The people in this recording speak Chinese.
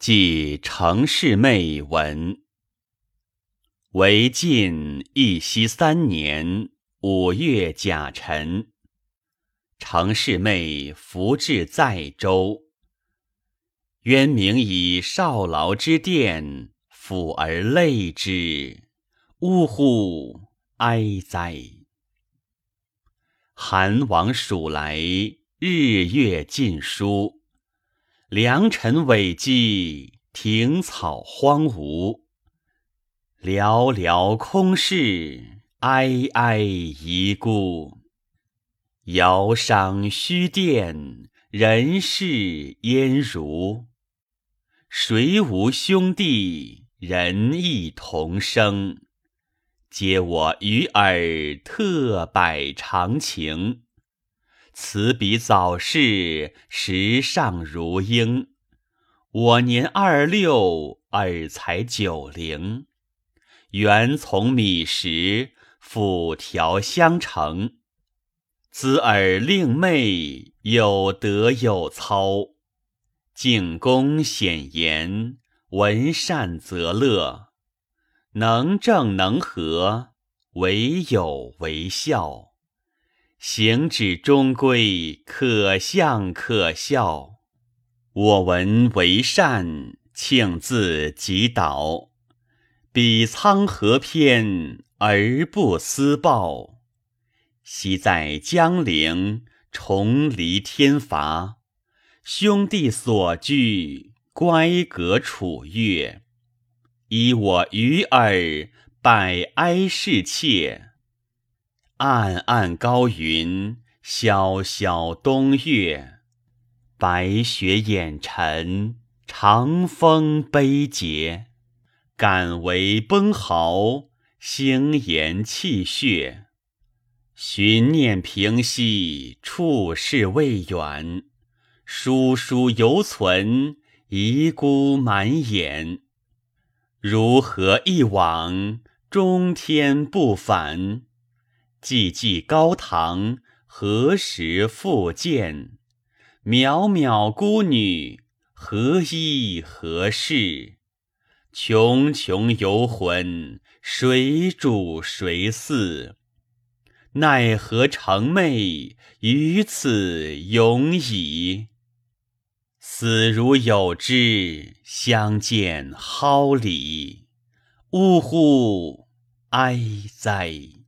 记程氏妹文。为晋义熙三年五月甲辰，程氏妹服至在州。渊明以少劳之殿，抚而泪之，呜呼哀哉！韩王属来，日月尽疏。良辰尾迹，庭草荒芜，寥寥空室，哀哀遗孤。遥伤虚殿，人世焉如？谁无兄弟，人亦同生？嗟我与尔特百长情。此彼早逝，时尚如婴。我年二六，尔才九龄。缘从米食，辅调相承。兹尔令妹，有德有操，敬公显言，闻善则乐，能正能和，为友为孝。行止终归，可相可笑。我闻为善，庆自己导。彼沧河偏，而不思报。昔在江陵，重离天罚。兄弟所惧，乖格处悦。依我愚尔，百哀侍妾。暗暗高云，萧萧东岳。白雪掩尘，长风悲节。敢为崩毫，星言泣血。寻念平息，处事未远。书书犹存，遗孤满眼。如何一往，终天不返？寂寂高堂，何时复见？渺渺孤女，何依何事？茕茕游魂，谁主谁嗣？奈何成寐，于此永矣？死如有知，相见蒿里。呜呼哀哉！